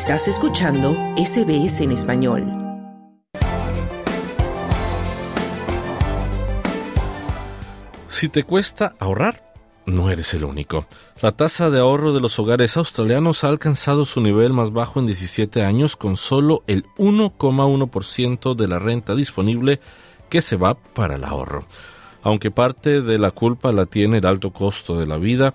Estás escuchando SBS en español. Si te cuesta ahorrar, no eres el único. La tasa de ahorro de los hogares australianos ha alcanzado su nivel más bajo en 17 años con solo el 1,1% de la renta disponible que se va para el ahorro. Aunque parte de la culpa la tiene el alto costo de la vida,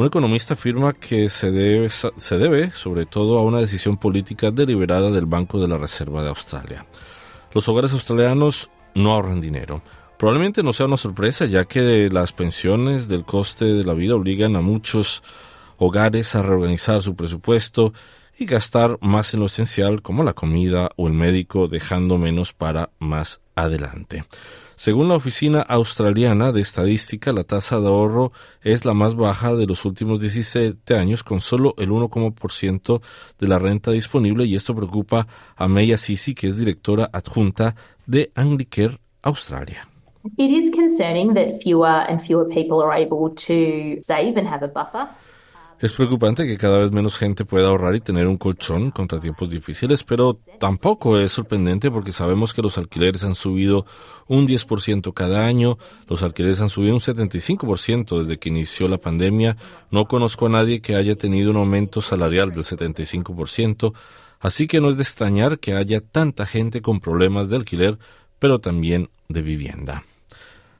un economista afirma que se debe, se debe sobre todo a una decisión política deliberada del Banco de la Reserva de Australia. Los hogares australianos no ahorran dinero. Probablemente no sea una sorpresa ya que las pensiones del coste de la vida obligan a muchos hogares a reorganizar su presupuesto y gastar más en lo esencial como la comida o el médico dejando menos para más adelante. Según la Oficina Australiana de Estadística, la tasa de ahorro es la más baja de los últimos 17 años, con solo el 1,% de la renta disponible, y esto preocupa a Meya Sisi, que es directora adjunta de Anglicare Australia. It concerning that fewer and fewer people are able to save and have a buffer. Es preocupante que cada vez menos gente pueda ahorrar y tener un colchón contra tiempos difíciles, pero tampoco es sorprendente porque sabemos que los alquileres han subido un 10% cada año, los alquileres han subido un 75% desde que inició la pandemia, no conozco a nadie que haya tenido un aumento salarial del 75%, así que no es de extrañar que haya tanta gente con problemas de alquiler, pero también de vivienda.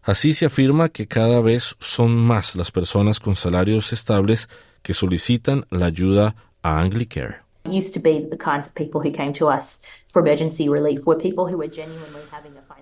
Así se afirma que cada vez son más las personas con salarios estables que solicitan la ayuda a Anglicare.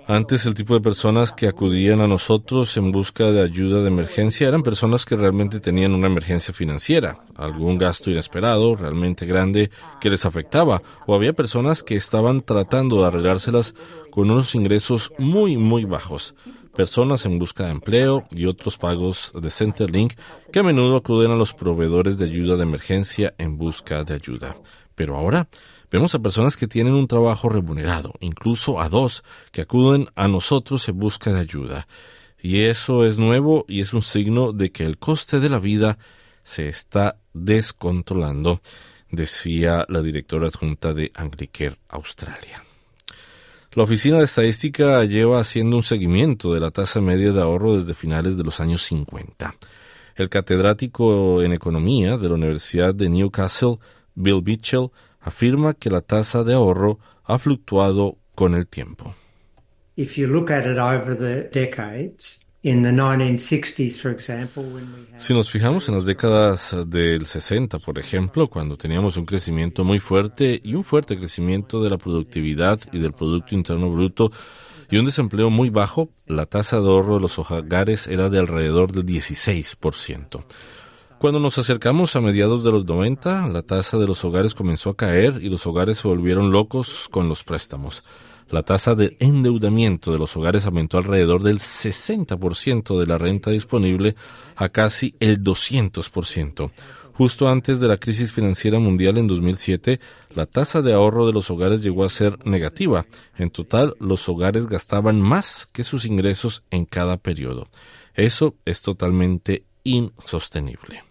Antes el tipo de personas que acudían a nosotros en busca de ayuda de emergencia eran personas que realmente tenían una emergencia financiera, algún gasto inesperado realmente grande que les afectaba, o había personas que estaban tratando de arreglárselas con unos ingresos muy muy bajos personas en busca de empleo y otros pagos de Centerlink que a menudo acuden a los proveedores de ayuda de emergencia en busca de ayuda. Pero ahora vemos a personas que tienen un trabajo remunerado, incluso a dos, que acuden a nosotros en busca de ayuda. Y eso es nuevo y es un signo de que el coste de la vida se está descontrolando, decía la directora adjunta de Anglicare Australia. La Oficina de Estadística lleva haciendo un seguimiento de la tasa media de ahorro desde finales de los años 50. El catedrático en economía de la Universidad de Newcastle, Bill Mitchell, afirma que la tasa de ahorro ha fluctuado con el tiempo. Si nos fijamos en las décadas del 60, por ejemplo, cuando teníamos un crecimiento muy fuerte y un fuerte crecimiento de la productividad y del Producto Interno Bruto y un desempleo muy bajo, la tasa de ahorro de los hogares era de alrededor del 16%. Cuando nos acercamos a mediados de los 90, la tasa de los hogares comenzó a caer y los hogares se volvieron locos con los préstamos la tasa de endeudamiento de los hogares aumentó alrededor del 60% de la renta disponible a casi el 200%. Justo antes de la crisis financiera mundial en 2007, la tasa de ahorro de los hogares llegó a ser negativa. En total, los hogares gastaban más que sus ingresos en cada periodo. Eso es totalmente insostenible.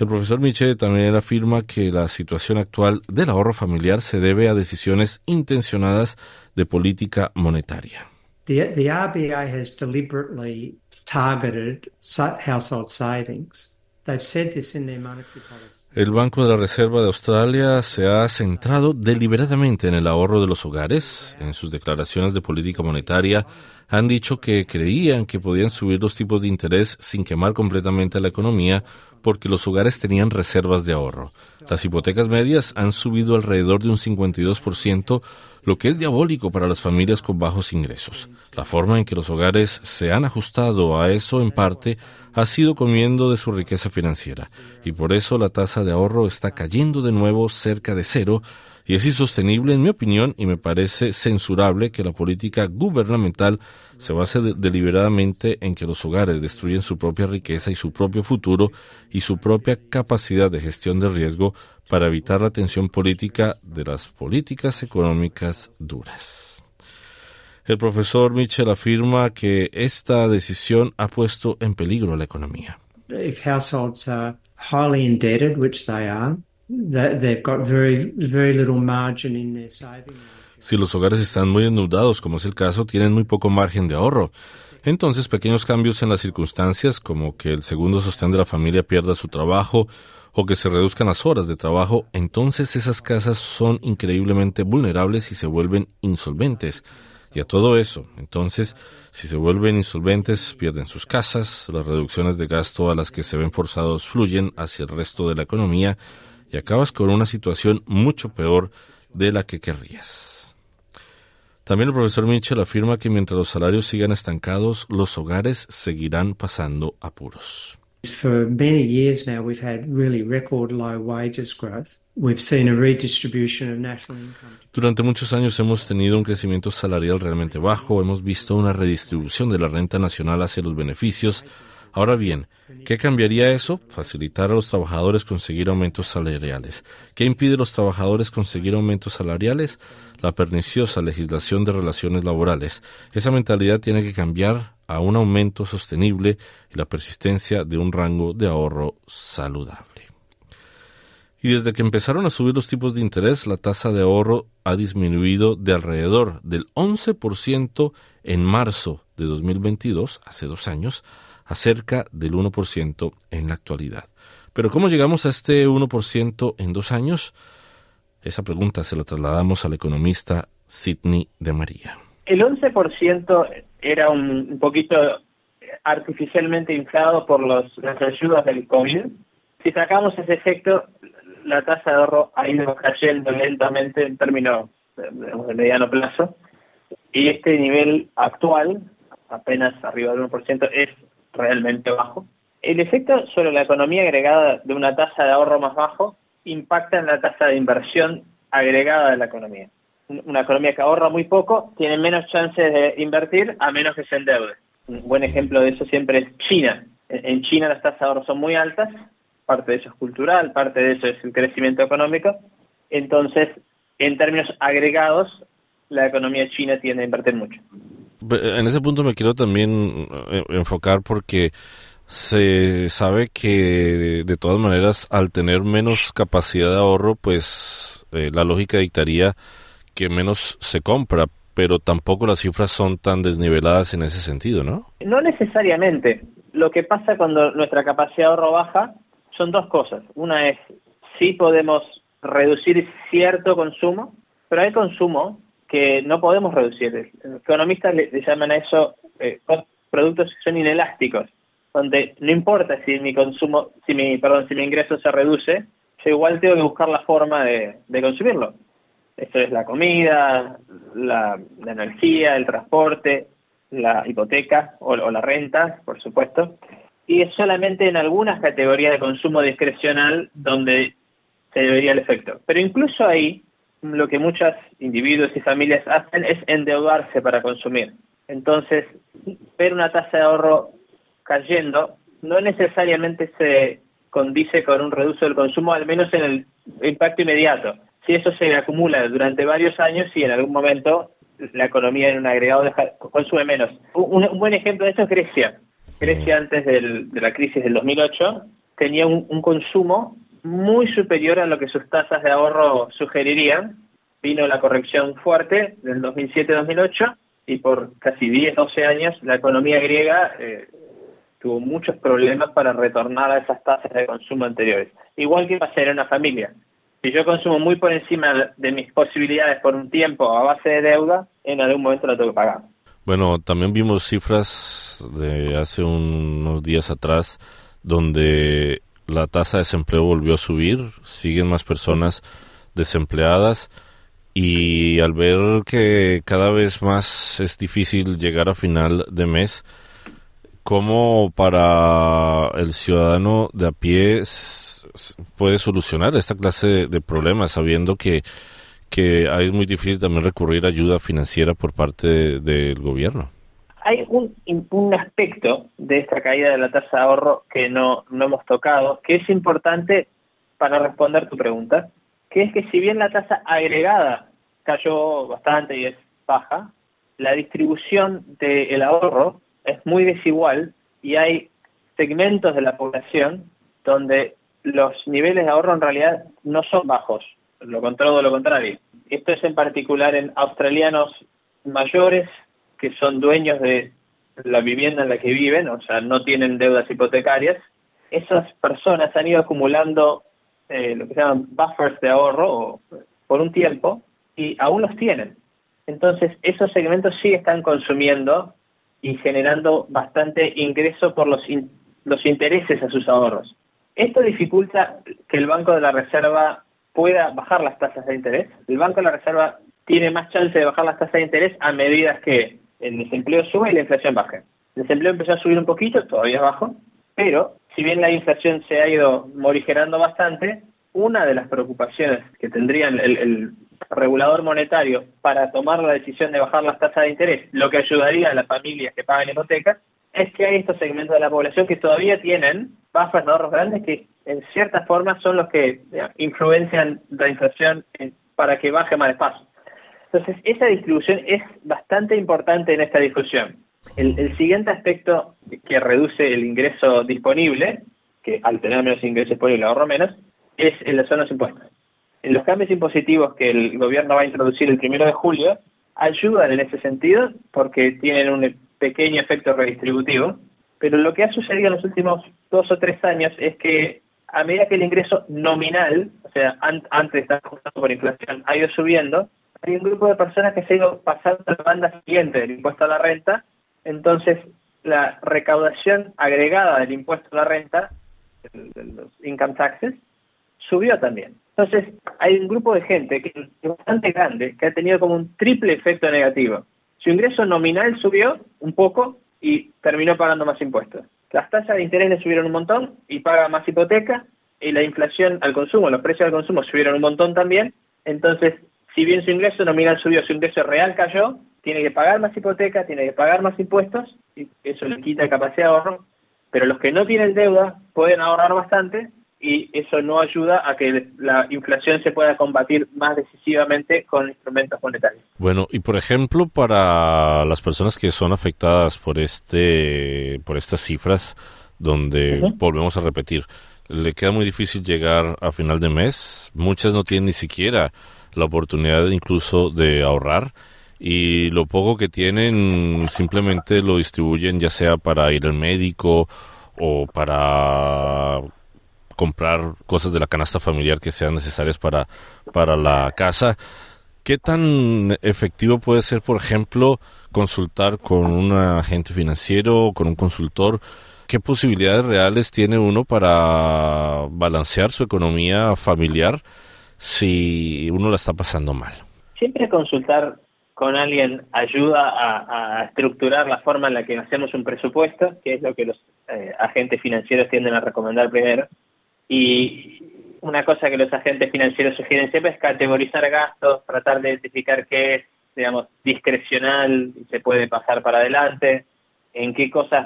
El profesor Miche también afirma que la situación actual del ahorro familiar se debe a decisiones intencionadas de política monetaria. The, the RBA has deliberately targeted household savings. They've said this in their monetary policy. El Banco de la Reserva de Australia se ha centrado deliberadamente en el ahorro de los hogares. En sus declaraciones de política monetaria han dicho que creían que podían subir los tipos de interés sin quemar completamente la economía porque los hogares tenían reservas de ahorro. Las hipotecas medias han subido alrededor de un 52%, lo que es diabólico para las familias con bajos ingresos. La forma en que los hogares se han ajustado a eso en parte ha sido comiendo de su riqueza financiera, y por eso la tasa de ahorro está cayendo de nuevo cerca de cero, y es insostenible, en mi opinión, y me parece censurable que la política gubernamental se base deliberadamente en que los hogares destruyen su propia riqueza y su propio futuro y su propia capacidad de gestión de riesgo para evitar la tensión política de las políticas económicas duras. El profesor Mitchell afirma que esta decisión ha puesto en peligro la economía. If households are highly indebted, which they are, they've got very, very little margin in their saving. Si los hogares están muy endeudados, como es el caso, tienen muy poco margen de ahorro. Entonces, pequeños cambios en las circunstancias, como que el segundo sostén de la familia pierda su trabajo o que se reduzcan las horas de trabajo, entonces esas casas son increíblemente vulnerables y se vuelven insolventes. Y a todo eso, entonces, si se vuelven insolventes, pierden sus casas, las reducciones de gasto a las que se ven forzados fluyen hacia el resto de la economía y acabas con una situación mucho peor de la que querrías. También el profesor Mitchell afirma que mientras los salarios sigan estancados, los hogares seguirán pasando apuros. For many years now, we've had really record low wages growth. We've seen a redistribution of national income. Durante muchos años hemos tenido un crecimiento salarial realmente bajo, hemos visto una redistribución de la renta nacional hacia los beneficios. Ahora bien, ¿qué cambiaría eso? Facilitar a los trabajadores conseguir aumentos salariales. ¿Qué impide a los trabajadores conseguir aumentos salariales? La perniciosa legislación de relaciones laborales. Esa mentalidad tiene que cambiar a un aumento sostenible y la persistencia de un rango de ahorro saludable. Y desde que empezaron a subir los tipos de interés, la tasa de ahorro ha disminuido de alrededor del 11% en marzo de 2022, hace dos años, a cerca del 1% en la actualidad. Pero ¿cómo llegamos a este 1% en dos años? Esa pregunta se la trasladamos al economista Sidney de María. El 11% era un, poquito artificialmente inflado por los, las ayudas del COVID. Si sacamos ese efecto, la tasa de ahorro ha ido cayendo lentamente en términos de, mediano plazo y este nivel actual, apenas arriba del 1%, es realmente bajo. El efecto sobre la economía agregada de una tasa de ahorro más bajo impacta en la tasa de inversión agregada de la economía una economía que ahorra muy poco tiene menos chances de invertir a menos que se endeude. Un buen ejemplo de eso siempre es China. En China las tasas de ahorro son muy altas, parte de eso es cultural, parte de eso es el crecimiento económico. Entonces, en términos agregados, la economía china tiende a invertir mucho. En ese punto me quiero también eh, enfocar porque se sabe que de todas maneras al tener menos capacidad de ahorro, pues eh, la lógica dictaría que menos se compra, pero tampoco las cifras son tan desniveladas en ese sentido, ¿no? No necesariamente. Lo que pasa cuando nuestra capacidad de ahorro baja son dos cosas. Una es, sí podemos reducir cierto consumo, pero hay consumo que no podemos reducir. Los economistas le, llaman a eso eh, productos que son inelásticos, donde no importa si mi consumo, si mi, perdón, si mi ingreso se reduce, yo igual tengo que buscar la forma de consumirlo. Esto es la comida, la, energía, el transporte, la hipoteca o, la renta, por supuesto. Y es solamente en algunas categorías de consumo discrecional donde se debería el efecto. Pero incluso ahí, lo que muchos individuos y familias hacen es endeudarse para consumir. Entonces, ver una tasa de ahorro cayendo no necesariamente se condice con un reducción del consumo, al menos en el impacto inmediato si eso se acumula durante varios años y en algún momento la economía en un agregado consume menos. Un, buen ejemplo de esto es Grecia. Grecia antes de la crisis del 2008 tenía un, un consumo muy superior a lo que sus tasas de ahorro sugerirían. Vino la corrección fuerte del 2007-2008 y por casi 10, 12 años la economía griega eh, tuvo muchos problemas para retornar a esas tasas de consumo anteriores. Igual que pasa en una familia si yo consumo muy por encima de mis posibilidades por un tiempo a base de deuda, en algún momento lo tengo que pagar. Bueno, también vimos cifras de hace unos días atrás donde la tasa de desempleo volvió a subir, siguen más personas desempleadas y al ver que cada vez más es difícil llegar a final de mes, ¿cómo para el ciudadano de a pie puede solucionar esta clase de, problemas sabiendo que, que es muy difícil también recurrir a ayuda financiera por parte del gobierno? Hay un, un aspecto de esta caída de la tasa de ahorro que no, no hemos tocado, que es importante para responder tu pregunta, que es que si bien la tasa agregada cayó bastante y es baja, la distribución del ahorro es muy desigual y hay segmentos de la población donde los niveles de ahorro en realidad no son bajos, lo contrario lo contrario. Esto es en particular en australianos mayores que son dueños de la vivienda en la que viven, o sea, no tienen deudas hipotecarias. Esas personas han ido acumulando eh, lo que se llaman buffers de ahorro por un tiempo y aún los tienen. Entonces, esos segmentos sí están consumiendo y generando bastante ingreso por los, los intereses a sus ahorros. Esto dificulta que el Banco de la Reserva pueda bajar las tasas de interés. El Banco de la Reserva tiene más chance de bajar las tasas de interés a medida que el desempleo sube y la inflación baja. El desempleo empezó a subir un poquito, todavía es bajo, pero si bien la inflación se ha ido morigerando bastante, una de las preocupaciones que tendría el, el, regulador monetario para tomar la decisión de bajar las tasas de interés, lo que ayudaría a las familias que pagan hipotecas, es que hay estos segmentos de la población que todavía tienen buffers de ahorros grandes que en cierta forma son los que influencian la inflación para que baje más despacio. Entonces, esa distribución es bastante importante en esta discusión. El, siguiente aspecto que reduce el ingreso disponible, que al tener menos ingreso disponible ahorro menos, es el son los impuestos. Los cambios impositivos que el gobierno va a introducir el primero de julio ayudan en ese sentido porque tienen un pequeño efecto redistributivo, pero lo que ha sucedido en los últimos dos o tres años es que a medida que el ingreso nominal, o sea, antes de estar ajustado por inflación, ha ido subiendo, hay un grupo de personas que se ha ido pasando a la banda siguiente del impuesto a la renta, entonces la recaudación agregada del impuesto a la renta, los income taxes, subió también. Entonces, hay un grupo de gente que es bastante grande que ha tenido como un triple efecto negativo. Su ingreso nominal subió un poco y terminó pagando más impuestos. Las tasas de interés le subieron un montón y paga más hipoteca y la inflación al consumo, los precios al consumo subieron un montón también. Entonces, si bien su ingreso nominal subió, su ingreso real cayó, tiene que pagar más hipoteca, tiene que pagar más impuestos, y eso le quita capacidad de ahorro, pero los que no tienen deuda pueden ahorrar bastante y eso no ayuda a que la inflación se pueda combatir más decisivamente con instrumentos monetarios. Bueno, y por ejemplo, para las personas que son afectadas por este por estas cifras donde volvemos a repetir, le queda muy difícil llegar a final de mes, muchas no tienen ni siquiera la oportunidad incluso de ahorrar y lo poco que tienen simplemente lo distribuyen ya sea para ir al médico o para comprar cosas de la canasta familiar que sean necesarias para, para la casa. ¿Qué tan efectivo puede ser, por ejemplo, consultar con un agente financiero, con un consultor? ¿Qué posibilidades reales tiene uno para balancear su economía familiar si uno la está pasando mal? Siempre consultar con alguien ayuda a, estructurar la forma en la que hacemos un presupuesto, que es lo que los eh, agentes financieros tienden a recomendar primero. Y una cosa que los agentes financieros sugieren siempre es categorizar gastos, tratar de identificar qué es, digamos, discrecional y se puede pasar para adelante, en qué cosas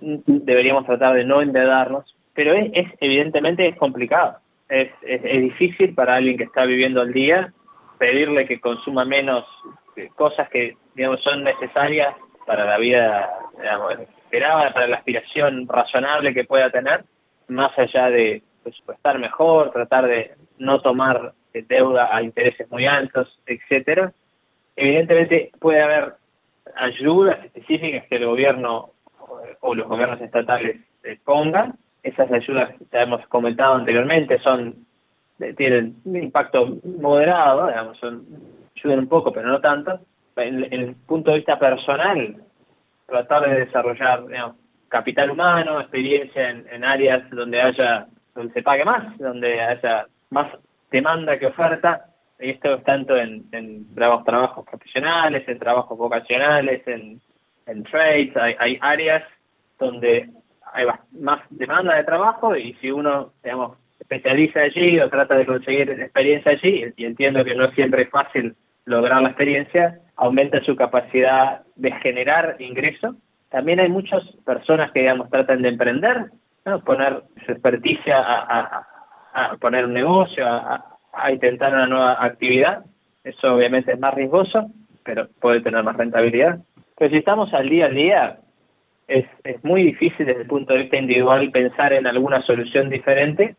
deberíamos tratar de no endeudarnos, pero es, es evidentemente es complicado. Es, es, difícil para alguien que está viviendo al día pedirle que consuma menos cosas que digamos son necesarias para la vida digamos, esperada, para la aspiración razonable que pueda tener, más allá de presupuestar mejor, tratar de no tomar deuda a intereses muy altos, etcétera. Evidentemente puede haber ayudas específicas que el gobierno o los gobiernos estatales pongan, esas ayudas que ya hemos comentado anteriormente son tienen un impacto moderado, digamos, son, ayudan un poco, pero no tanto. En, el punto de vista personal, tratar de desarrollar capital humano, experiencia en, áreas donde haya, donde se pague más, donde haya más demanda que oferta. Y esto es tanto en, en trabajos, trabajos profesionales, en trabajos vocacionales, en, en trades. Hay, hay áreas donde hay más demanda de trabajo y si uno, digamos, especializa allí o trata de conseguir experiencia allí, y entiendo que no siempre es fácil lograr la experiencia, aumenta su capacidad de generar ingreso. También hay muchas personas que, digamos, tratan de emprender, poner su experticia a, a, poner un negocio, a, a intentar una nueva actividad. Eso obviamente es más riesgoso, pero puede tener más rentabilidad. Pero si estamos al día a día, es, es muy difícil desde el punto de vista individual pensar en alguna solución diferente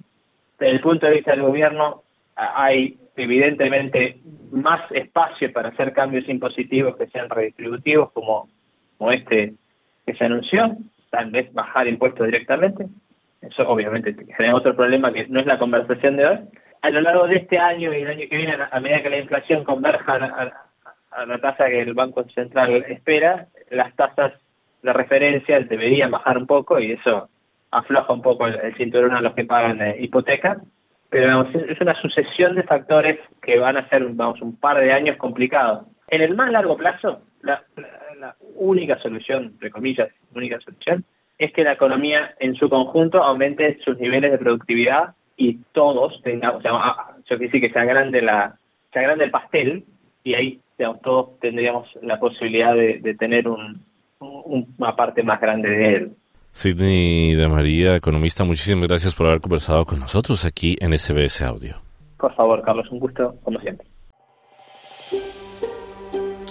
Desde el punto de vista del gobierno, hay evidentemente más espacio para hacer cambios impositivos que sean redistributivos, como, como este que se anunció, tal vez bajar impuestos directamente. Eso obviamente genera otro problema que no es la conversación de hoy. A lo largo de este año y el año que viene, a medida que la inflación converja a, la tasa que el Banco Central espera, las tasas de referencia deberían bajar un poco y eso afloja un poco el, cinturón a los que pagan eh, hipoteca pero es una sucesión de factores que van a ser vamos, un par de años complicados. En el más largo plazo, la, única solución, entre comillas, única solución, es que la economía en su conjunto aumente sus niveles de productividad y todos tengamos, o sea, yo quisiera que sea grande la, sea grande el pastel y ahí todos tendríamos la posibilidad de, tener un, una parte más grande de él. Sidney de María, economista, muchísimas gracias por haber conversado con nosotros aquí en SBS Audio. Por favor, Carlos, un gusto, como siempre.